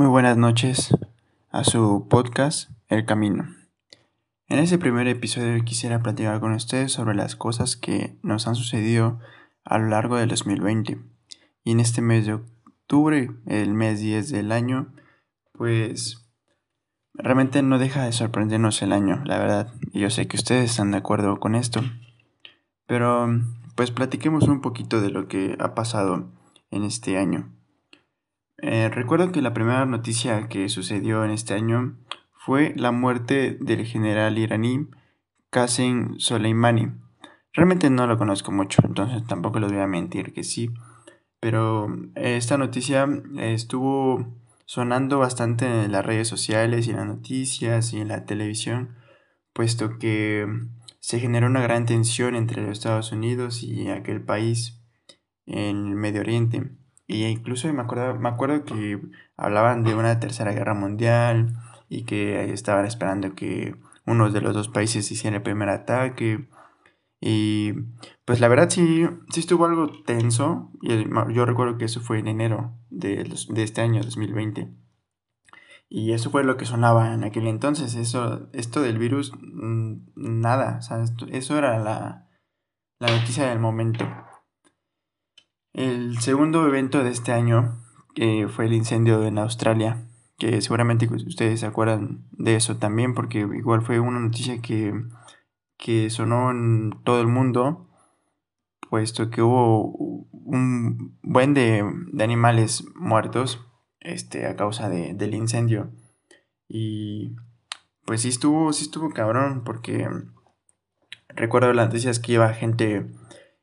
Muy buenas noches a su podcast El Camino. En este primer episodio quisiera platicar con ustedes sobre las cosas que nos han sucedido a lo largo del 2020. Y en este mes de octubre, el mes 10 del año, pues realmente no deja de sorprendernos el año, la verdad. Y yo sé que ustedes están de acuerdo con esto. Pero pues platiquemos un poquito de lo que ha pasado en este año. Eh, recuerdo que la primera noticia que sucedió en este año fue la muerte del general iraní Qasem Soleimani. Realmente no lo conozco mucho, entonces tampoco les voy a mentir que sí. Pero eh, esta noticia estuvo sonando bastante en las redes sociales y en las noticias y en la televisión, puesto que se generó una gran tensión entre los Estados Unidos y aquel país en el Medio Oriente. Y incluso me acuerdo, me acuerdo que hablaban de una tercera guerra mundial y que estaban esperando que uno de los dos países hiciera el primer ataque. Y pues la verdad sí, sí estuvo algo tenso. Y yo recuerdo que eso fue en enero de, de este año, 2020. Y eso fue lo que sonaba en aquel entonces. Eso, esto del virus, mm, nada. eso era la, la noticia del momento. El segundo evento de este año fue el incendio en Australia, que seguramente ustedes se acuerdan de eso también, porque igual fue una noticia que, que sonó en todo el mundo, puesto que hubo un buen de, animales muertos este, a causa del incendio. Y pues sí estuvo, sí estuvo cabrón, porque recuerdo las noticias que iba gente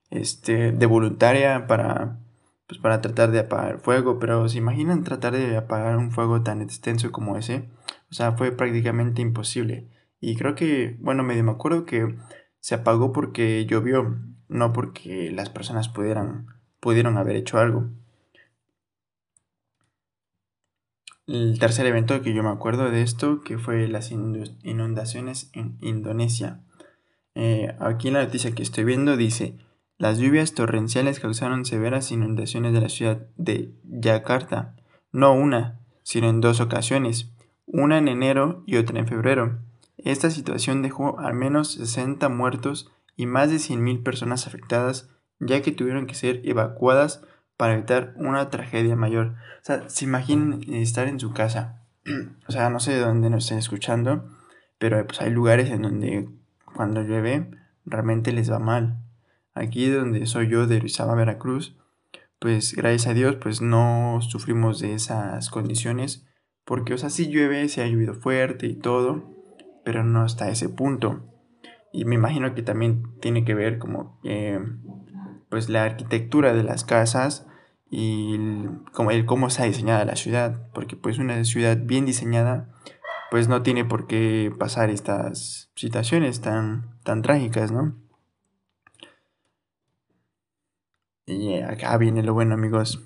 este, de voluntaria para, pues, para tratar de apagar el fuego, pero ¿se imaginan tratar de apagar un fuego tan extenso como ese? O sea, fue prácticamente imposible. Y creo que, bueno, medio me acuerdo que se apagó porque llovió, no porque las personas pudieran, pudieron haber hecho algo. El tercer evento que yo me acuerdo de esto, que fue las inundaciones en Indonesia. Eh, aquí en la noticia que estoy viendo dice, las lluvias torrenciales causaron severas inundaciones de la ciudad de Yakarta, no una, sino en dos ocasiones, una en enero y otra en febrero. Esta situación dejó al menos 60 muertos y más de 100.000 personas afectadas, ya que tuvieron que ser evacuadas para evitar una tragedia mayor. O sea, se imaginen estar en su casa. o sea, no sé de dónde nos estén escuchando, pero pues hay lugares en donde cuando llueve realmente les va mal aquí donde soy yo de Rizaba, Veracruz, pues gracias a Dios pues no sufrimos de esas condiciones, porque o sea, sí llueve, se ha llovido fuerte y todo, pero no hasta ese punto. Y me imagino que también tiene que ver como pues la arquitectura de las casas y el, como el cómo está diseñada la ciudad, porque pues una ciudad bien diseñada pues no tiene por qué pasar estas situaciones tan, tan trágicas, ¿no? Y acá viene lo bueno, amigos.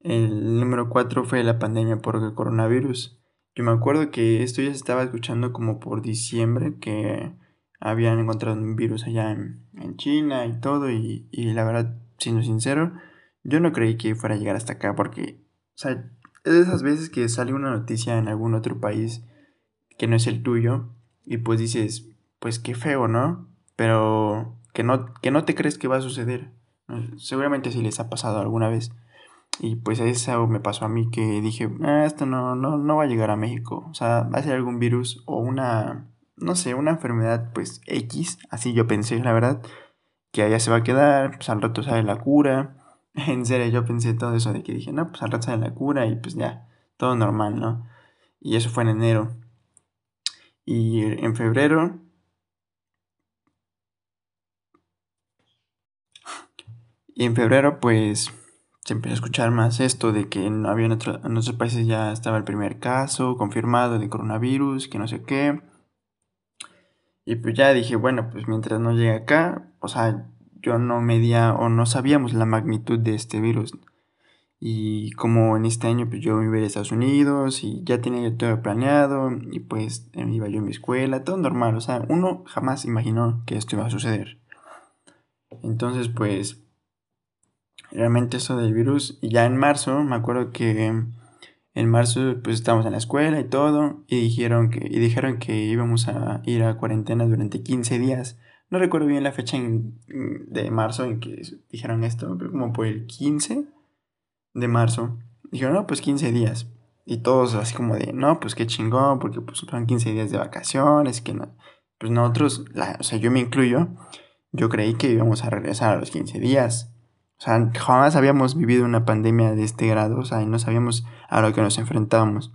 El número 4 fue la pandemia por el coronavirus. Yo me acuerdo que esto ya se estaba escuchando como por diciembre, que habían encontrado un virus allá en, China y todo, y, y, la verdad, siendo sincero, yo no creí que fuera a llegar hasta acá, porque, o sea, es de esas veces que sale una noticia en algún otro país que no es el tuyo, y pues dices, pues qué feo, ¿no? Pero que no, que no te crees que va a suceder. Seguramente si les ha pasado alguna vez. Y pues eso me pasó a mí que dije, ah, esto no, no, no va a llegar a México. O sea, va a ser algún virus o una, no sé, una enfermedad pues X. Así yo pensé, la verdad, que allá se va a quedar, pues al rato sale la cura. En serio, yo pensé todo eso de que dije, no, pues al rato sale la cura y pues ya, todo normal, ¿no? Y eso fue en enero. Y en febrero Y en febrero, pues, se empezó a escuchar más esto de que no había en, otros países ya estaba el primer caso confirmado de coronavirus, que no sé qué. Y pues ya dije, bueno, pues mientras no llegue acá, o sea, yo no medía o no sabíamos la magnitud de este virus. Y como en este año, pues yo iba a Estados Unidos y ya tenía todo planeado y pues iba yo en mi escuela, todo normal, o sea, uno jamás imaginó que esto iba a suceder. Entonces, pues realmente eso del virus. Y ya en marzo, me acuerdo que en marzo pues estábamos en la escuela y todo y dijeron que, y dijeron que íbamos a ir a cuarentena durante 15 días. No recuerdo bien la fecha de marzo en que dijeron esto, pero como por el 15 de marzo. Dijeron, no, pues 15 días. Y todos así como de, no, pues qué chingón, porque pues son 15 días de vacaciones, que no. Pues nosotros, o sea, yo me incluyo, yo creí que íbamos a regresar a los 15 días. O sea, jamás habíamos vivido una pandemia de este grado, o sea, y no sabíamos a lo que nos enfrentábamos.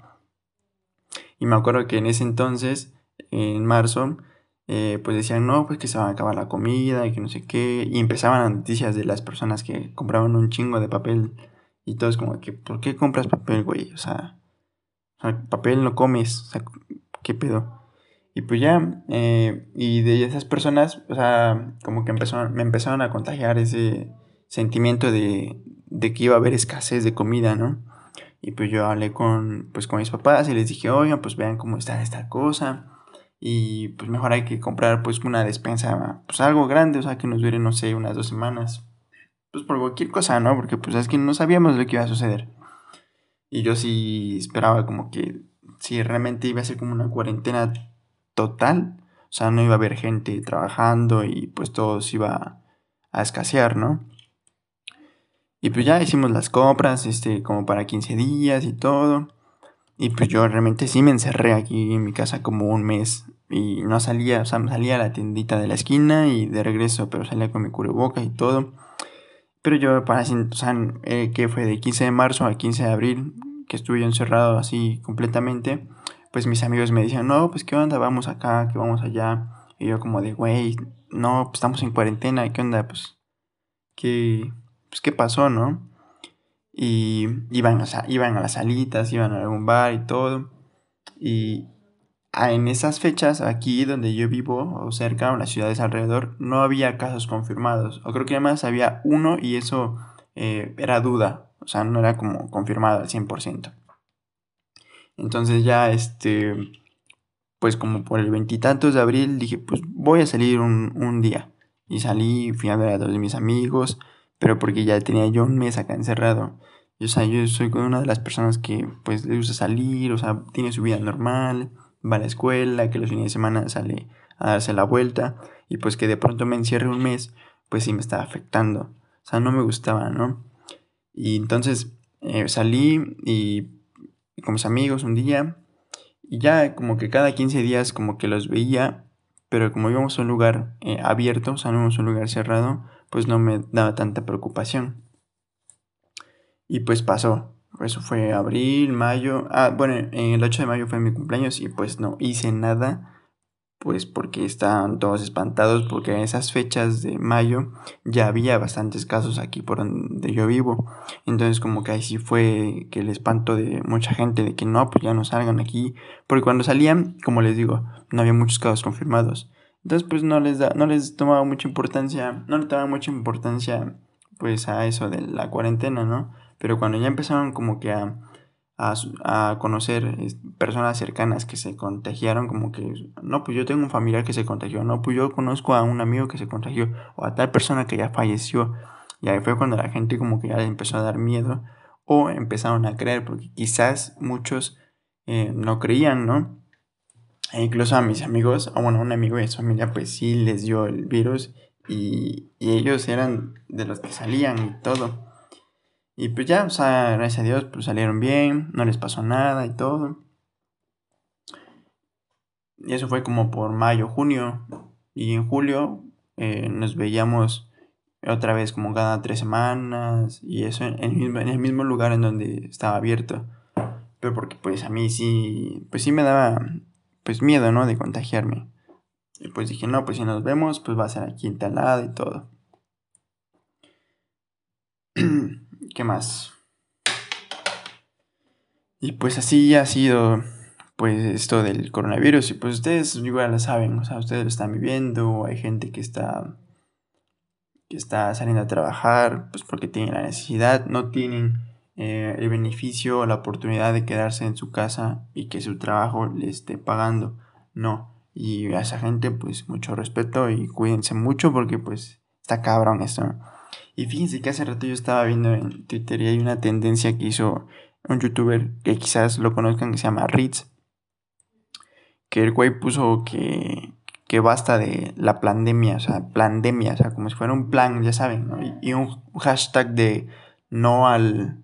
Y me acuerdo que en ese entonces, en marzo, eh, pues decían, no, pues que se va a acabar la comida y que no sé qué. Y empezaban las noticias de las personas que compraban un chingo de papel. Y todos como que, ¿por qué compras papel, güey? O sea, papel no comes, o sea, ¿qué pedo? Y pues ya, eh, y de esas personas, o sea, como que empezó, me empezaron a contagiar ese sentimiento de, de que iba a haber escasez de comida, ¿no? Y pues yo hablé con, pues con mis papás y les dije, oigan, pues vean cómo está esta cosa. Y pues mejor hay que comprar pues una despensa, pues algo grande, o sea, que nos dure, no sé, unas dos semanas. Pues por cualquier cosa, ¿no? Porque pues es que no sabíamos lo que iba a suceder. Y yo sí esperaba como que si realmente iba a ser como una cuarentena total, o sea, no iba a haber gente trabajando y pues todo se iba a escasear, ¿no? Y pues ya hicimos las compras, este, como para 15 días y todo. Y pues yo realmente sí me encerré aquí en mi casa como un mes. Y no salía, o sea, salía a la tiendita de la esquina y de regreso, pero salía con mi cubreboca y todo. Pero yo para, eh, que fue de 15 de marzo a 15 de abril, que estuve encerrado así completamente, pues mis amigos me decían, no, pues qué onda, vamos acá, que vamos allá. Y yo como de, güey, no, pues estamos en cuarentena, ¿qué onda? Pues, ¿qué, pues, ¿qué pasó, no? Y iban, o sea, iban a las salitas, iban a algún bar y todo. Y en esas fechas, aquí donde yo vivo, o cerca, en las ciudades alrededor, no había casos confirmados. O creo que además había uno y eso eh, era duda. O sea, no era como confirmado al 100%. Entonces ya, este, pues como por el veintitantos de abril dije, pues voy a salir un, un día. Y salí, fui a ver a todos mis amigos, pero porque ya tenía yo un mes acá encerrado. o sea, yo soy una de las personas que pues le gusta salir, o sea, tiene su vida normal, va a la escuela, que los fines de semana sale a darse la vuelta y pues que de pronto me encierre un mes, pues sí me estaba afectando. O sea, no me gustaba, ¿no? Y entonces eh, salí y, con mis amigos un día y ya como que cada 15 días como que los veía, pero como íbamos a un lugar eh, abierto, o sea, no íbamos a un lugar cerrado, pues no me daba tanta preocupación. Y pues pasó. Eso fue abril, mayo. Ah, bueno, en el 8 de mayo fue mi cumpleaños y pues no hice nada. Pues porque estaban todos espantados porque en esas fechas de mayo ya había bastantes casos aquí por donde yo vivo. Entonces como que ahí sí fue que el espanto de mucha gente de que no, pues ya no salgan aquí. Porque cuando salían, como les digo, no había muchos casos confirmados. Entonces, pues no les da, no les tomaba mucha importancia, no le tomaba mucha importancia, pues, a eso de la cuarentena, ¿no? Pero cuando ya empezaron como que a, a, conocer personas cercanas que se contagiaron, como que, no, pues yo tengo un familiar que se contagió, no, pues yo conozco a un amigo que se contagió, o a tal persona que ya falleció. Y ahí fue cuando la gente como que ya les empezó a dar miedo, o empezaron a creer, porque quizás muchos eh, no creían, ¿no? E incluso a mis amigos, o bueno, un amigo de su familia, pues sí les dio el virus y, ellos eran de los que salían y todo. Y pues ya, o sea, gracias a Dios, pues salieron bien, no les pasó nada y todo. Y eso fue como por mayo, junio. Y en julio eh, nos veíamos otra vez como cada tres semanas. Y eso en el, mismo, en el mismo lugar en donde estaba abierto. Pero porque pues a mí sí, pues sí me daba pues miedo, ¿no? De contagiarme. Y pues dije, no, pues si nos vemos, pues va a ser aquí en tal lado y todo. ¿Qué más? Y pues así ha sido, pues esto del coronavirus. Y pues ustedes igual lo saben, o sea, ustedes lo están viviendo. Hay gente que está, que está saliendo a trabajar, pues porque tienen la necesidad, no tienen eh, el beneficio o la oportunidad de quedarse en su casa y que su trabajo le esté pagando. No. Y a esa gente, pues mucho respeto y cuídense mucho porque pues está cabrón esto. Y fíjense que hace rato yo estaba viendo en Twitter y hay una tendencia que hizo un youtuber que quizás lo conozcan que se llama Ritz, que el güey puso que, que basta de la pandemia, o sea, pandemia, o sea, como si fuera un plan, ya saben, ¿no? y, un hashtag de no al...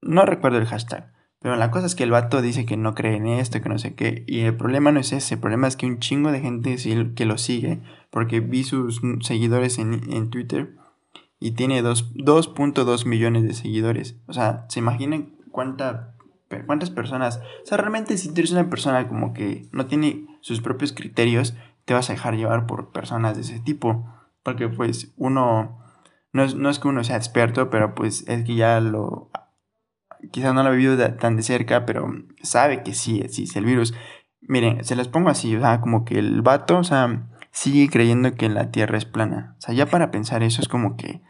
No recuerdo el hashtag, pero la cosa es que el vato dice que no cree en esto, que no sé qué, y el problema no es ese, el problema es que un chingo de gente que lo sigue, porque vi sus seguidores en, en Twitter, y tiene 2.2 millones de seguidores. O sea, ¿se imaginan cuánta, cuántas personas? O sea, realmente si tú eres una persona como que no tiene sus propios criterios, te vas a dejar llevar por personas de ese tipo. Porque pues uno, no es, no es que uno sea experto, pero pues es que ya lo... Quizás no lo ha vivido tan de cerca, pero sabe que sí existe el virus. Miren, se las pongo así, o sea, como que el vato, o sea, sigue creyendo que la Tierra es plana. O sea, ya para pensar eso es como que,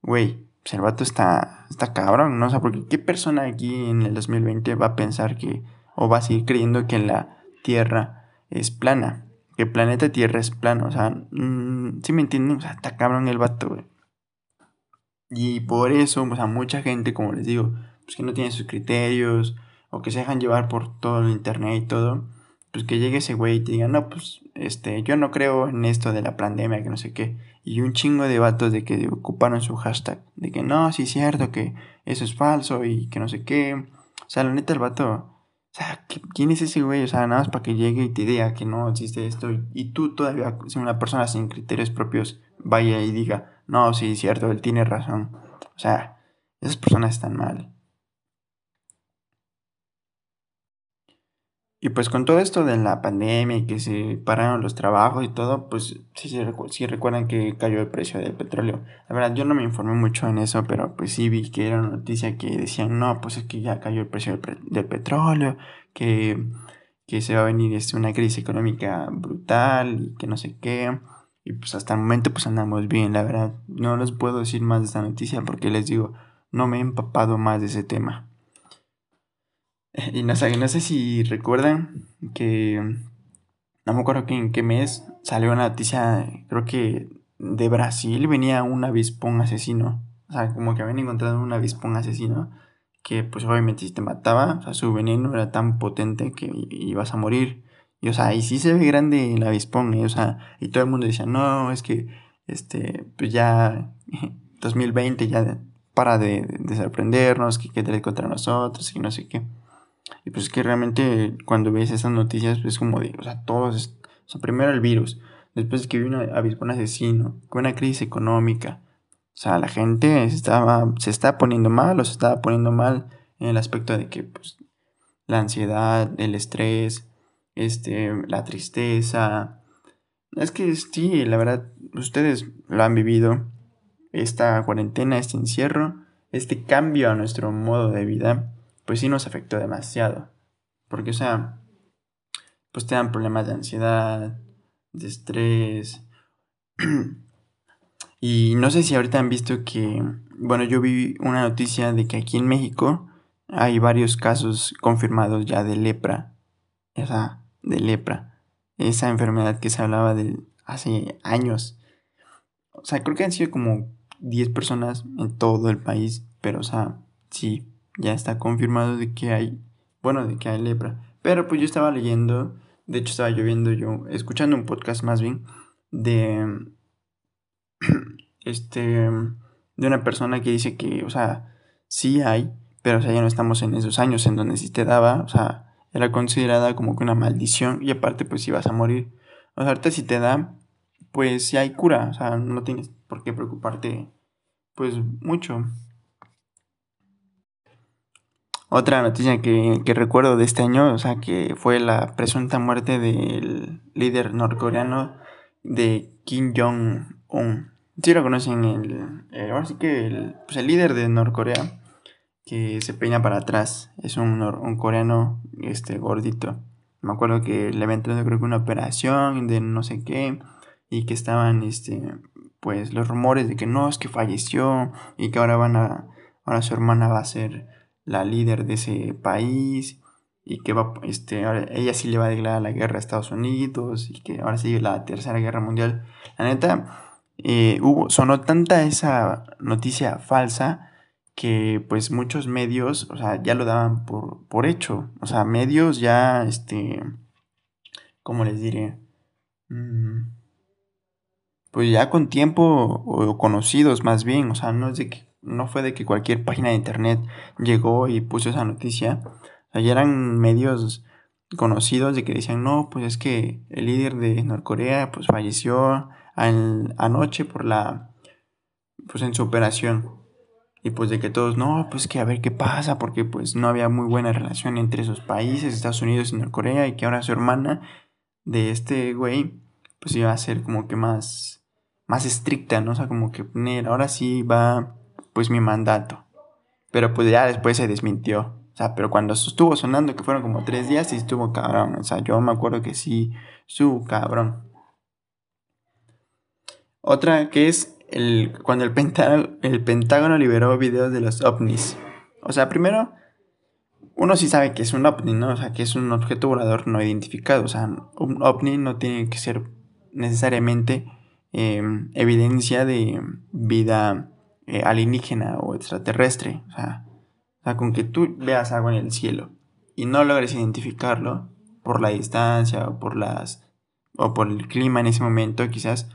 güey, pues el vato está, está cabrón, ¿no? O sea, porque ¿qué persona aquí en el 2020 va a pensar que, o va a seguir creyendo que la Tierra es plana? Que el planeta Tierra es plano, o sea, mm, ¿sí me entienden? O sea, está cabrón el vato, güey. Y por eso, o sea, mucha gente, como les digo, pues que no tiene sus criterios, o que se dejan llevar por todo el internet y todo, pues que llegue ese güey y te diga, no, pues, este, yo no creo en esto de la pandemia, que no sé qué. Y un chingo de vatos de que ocuparon su hashtag, de que no, sí es cierto, que eso es falso y que no sé qué. O sea, la neta, el vato, o sea, ¿quién es ese güey? O sea, nada más para que llegue y te diga que no existe esto. Y tú todavía, si una persona sin criterios propios, vaya y diga, no, sí es cierto, él tiene razón. O sea, esas personas están mal. Y pues con todo esto de la pandemia y que se pararon los trabajos y todo, pues sí, sí, recuerdan que cayó el precio del petróleo. La verdad, yo no me informé mucho en eso, pero pues sí vi que era una noticia que decían, no, pues es que ya cayó el precio del, petróleo, que, que, se va a venir este, una crisis económica brutal y que no sé qué. Y pues hasta el momento pues andamos bien, la verdad. No les puedo decir más de esta noticia porque les digo, no me he empapado más de ese tema. Y no sé, no sé si recuerdan que no me acuerdo que en qué mes salió una noticia, creo que de Brasil venía un avispón asesino. O sea, como que habían encontrado un avispón asesino que pues obviamente si te mataba, o sea, su veneno era tan potente que ibas a morir. Y o sea, y sí se ve grande el avispón, ¿eh? o sea, y todo el mundo decía, no, es que, este, pues ya 2020 ya para de, de sorprendernos, que quede contra nosotros y no sé qué. Y pues es que realmente cuando ves esas noticias es como de, o sea, todos, o sea, primero el virus, después que vino un asesino, con una crisis económica. O sea, la gente estaba, se está poniendo mal o se estaba poniendo mal en el aspecto de que pues, la ansiedad, el estrés, este, la tristeza. Es que sí, la verdad, ustedes lo han vivido. Esta cuarentena, este encierro, este cambio a nuestro modo de vida pues sí nos afectó demasiado. Porque, o sea, pues te dan problemas de ansiedad, de estrés. y no sé si ahorita han visto que, bueno, yo vi una noticia de que aquí en México hay varios casos confirmados ya de lepra. O sea, de lepra. Esa enfermedad que se hablaba de hace años. O sea, creo que han sido como 10 personas en todo el país. Pero, o sea, sí, ya está confirmado de que hay, bueno, de que hay lepra. Pero pues yo estaba leyendo, de hecho estaba lloviendo yo, escuchando un podcast más bien, de, este, de una persona que dice que, o sea, sí hay, pero o sea, ya no estamos en esos años en donde si te daba, o sea, era considerada como que una maldición y aparte pues ibas a morir. O sea, ahorita si te da, pues si hay cura, o sea, no tienes por qué preocuparte pues mucho. Otra noticia que, recuerdo de este año, o sea, que fue la presunta muerte del líder norcoreano de Kim Jong-un. Si lo conocen, el, ahora sí que el, pues el líder de Norcorea, que se peina para atrás, es un, un coreano este, gordito. Me acuerdo que le habían traído creo que una operación de no sé qué, y que estaban, este, pues los rumores de que no, es que falleció, y que ahora van a, ahora su hermana va a ser la líder de ese país y que va, este, ella sí le va a declarar la guerra a Estados Unidos y que ahora sigue la tercera guerra mundial. La neta, eh, hubo, sonó tanta esa noticia falsa que pues muchos medios, o sea, ya lo daban por, por hecho. O sea, medios ya, este, ¿cómo les diré? Mm, pues ya con tiempo o conocidos más bien, o sea, no es de que no fue de que cualquier página de internet llegó y puso esa noticia. Ya eran medios conocidos de que decían, no, pues es que el líder de Norcorea pues falleció anoche por la, pues en su operación. Y pues de que todos, no, pues que a ver qué pasa, porque pues no había muy buena relación entre esos países, Estados Unidos y Norcorea, y que ahora su hermana de este güey, pues iba a ser como que más, más estricta, ¿no? O sea, como que ahora sí va, pues mi mandato. Pero pues ya después se desmintió. O sea, pero cuando estuvo sonando, que fueron como tres días, sí estuvo cabrón. O sea, yo me acuerdo que sí, su cabrón. Otra que es el, cuando el Pentágono, liberó videos de los ovnis. O sea, primero, uno sí sabe que es un ovni, ¿no? O sea, que es un objeto volador no identificado. O sea, un ovni no tiene que ser necesariamente em, evidencia de vida eh, alienígena o extraterrestre. O sea, sea, con que tú veas algo en el cielo y no logres identificarlo por la distancia o por las o por el clima en ese momento quizás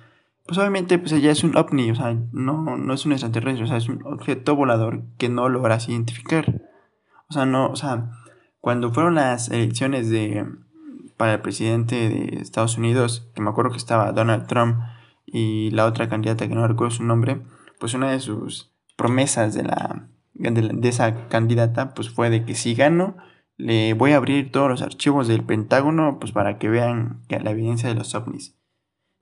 pues obviamente pues ya es un ovni o sea no, no es un extraterrestre o sea es un objeto volador que no logras identificar o sea no o sea cuando fueron las elecciones de para el presidente de Estados Unidos que me acuerdo que estaba Donald Trump y la otra candidata que no recuerdo su nombre pues una de sus promesas de la de, esa candidata pues fue de que si gano le voy a abrir todos los archivos del Pentágono pues para que vean la evidencia de los ovnis.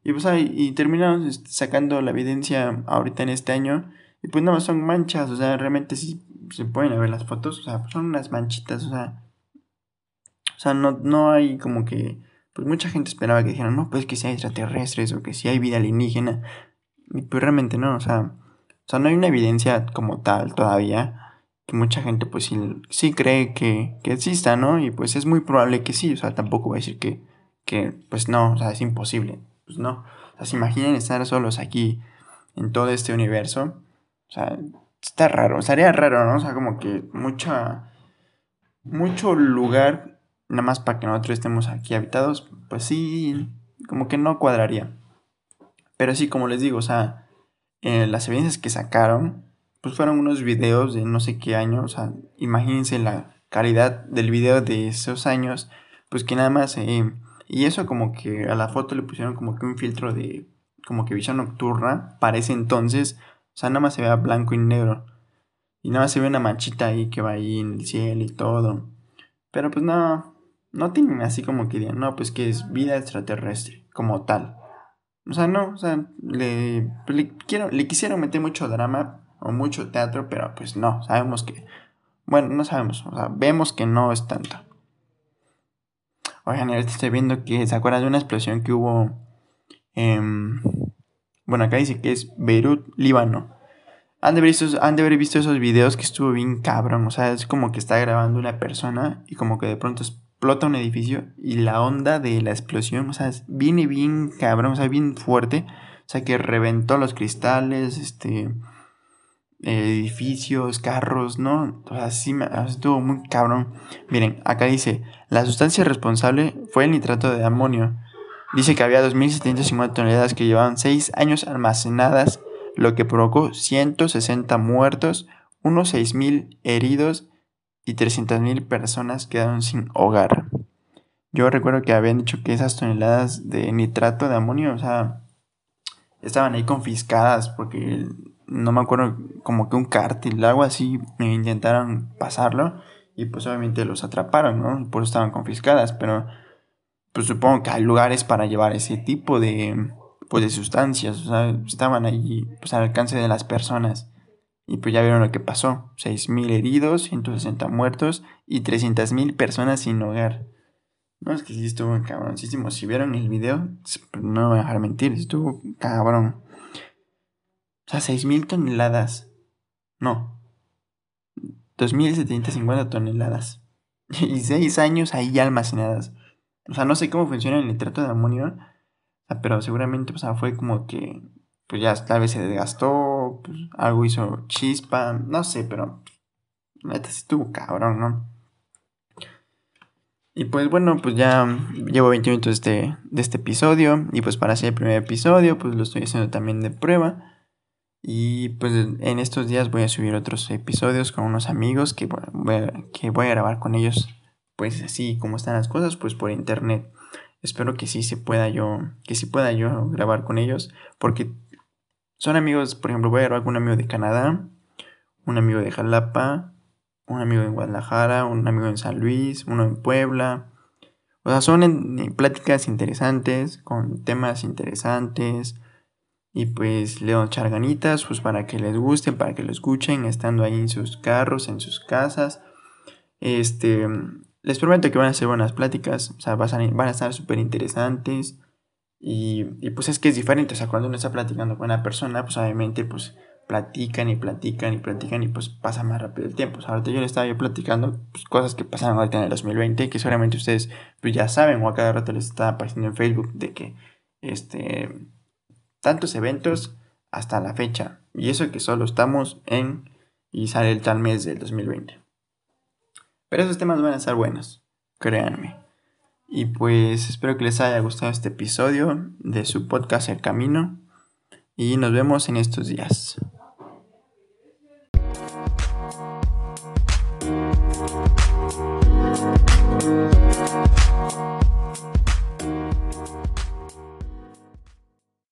Y pues ahí y terminamos este, sacando la evidencia ahorita en este año y pues no son manchas, o sea, realmente sí se pueden ver las fotos, o sea, son unas manchitas, o sea, o sea, no, no hay como que pues mucha gente esperaba que dijeran, no, pues que hay extraterrestres o que si hay vida alienígena. Y pues realmente no, o sea, o sea, no hay una evidencia como tal todavía, que mucha gente pues sí, sí cree que, que, exista, ¿no? Y pues es muy probable que sí, o sea, tampoco voy a decir que, que pues no, o sea, es imposible, pues no. O sea, se imaginen estar solos aquí en todo este universo, o sea, está raro, estaría raro, ¿no? O sea, como que mucha, mucho lugar nada más para que nosotros estemos aquí habitados, pues sí, como que no cuadraría. Pero sí, como les digo, o sea, eh, las evidencias que sacaron, pues fueron unos videos de no sé qué año, o sea, imagínense la calidad del video de esos años, pues que nada más, eh, y eso como que a la foto le pusieron como que un filtro de, como que visión nocturna, para ese entonces, o sea, nada más se vea blanco y negro, y nada más se ve una manchita ahí que va ahí en el cielo y todo, pero pues no, no tienen así como que digan, no, pues que es vida extraterrestre, como tal. O sea, no, o sea, le, le, quiero, le quisieron meter mucho drama o mucho teatro, pero pues no, sabemos que, bueno, no sabemos, o sea, vemos que no es tanto. Oigan, ahorita estoy viendo que se acuerdan de una explosión que hubo en, bueno, acá dice que es Beirut, Líbano. Han de, visto, han de haber visto esos videos que estuvo bien cabrón, o sea, es como que está grabando una persona y como que de pronto explota un edificio y la onda de la explosión, o sea, viene bien cabrón, o sea, bien fuerte, o sea, que reventó los cristales, este, edificios, carros, ¿no? O sea, sí, estuvo muy cabrón. Miren, acá dice, la sustancia responsable fue el nitrato de amonio. Dice que había 2.750 toneladas que llevaban 6 años almacenadas, lo que provocó 160 muertos, unos 6.000 heridos y 300.000 personas quedaron sin hogar. Yo recuerdo que habían dicho que esas toneladas de nitrato de amonio, o sea, estaban ahí confiscadas porque no me acuerdo, como que un cártel, algo así, me intentaron pasarlo y pues obviamente los atraparon, ¿no? Por eso estaban confiscadas, pero pues supongo que hay lugares para llevar ese tipo de, pues, de sustancias, o sea, estaban ahí pues al alcance de las personas. Y pues ya vieron lo que pasó. 6.000 heridos, 160 muertos y 300.000 personas sin hogar. No, es que sí estuvo cabroncísimo. Si vieron el video, pues, no me voy a dejar mentir, estuvo cabrón. O sea, 6.000 toneladas. No. 2.750 toneladas. Y 6 años ahí almacenadas. O sea, no sé cómo funciona el nitrato de amonio. pero seguramente, o fue como que, pues ya tal vez se desgastó pues, algo hizo chispa, no sé, pero neta sí estuvo cabrón, ¿no? Y pues bueno, pues ya llevo 20 minutos de, de este episodio y pues para hacer el primer episodio pues lo estoy haciendo también de prueba. Y pues en estos días voy a subir otros episodios con unos amigos que voy que voy a grabar con ellos pues así como están las cosas pues por internet. Espero que sí se pueda yo, que sí pueda yo grabar con ellos porque son amigos, por ejemplo, voy a con un amigo de Canadá, un amigo de Jalapa, un amigo en Guadalajara, un amigo en San Luis, uno en Puebla. O sea, son pláticas interesantes, con temas interesantes. Y pues le doy charganitas, pues para que les gusten, para que lo escuchen, estando ahí en sus carros, en sus casas. Este, les prometo que van a ser buenas pláticas, o sea, van a, estar súper interesantes. Y, y, pues es que es diferente, o sea, cuando uno está platicando con una persona, pues obviamente, pues platican y platican y platican y pues pasa más rápido el tiempo. ahorita yo le estaba yo platicando pues, cosas que pasaron ahorita en el 2020 que seguramente ustedes pues ya saben o a cada rato les está apareciendo en Facebook de que este tantos eventos hasta la fecha y eso que solo estamos en y sale el tal mes del 2020. Pero esos temas van a estar buenos, créanme. Y pues espero que les haya gustado este episodio de su podcast El Camino y nos vemos en estos días.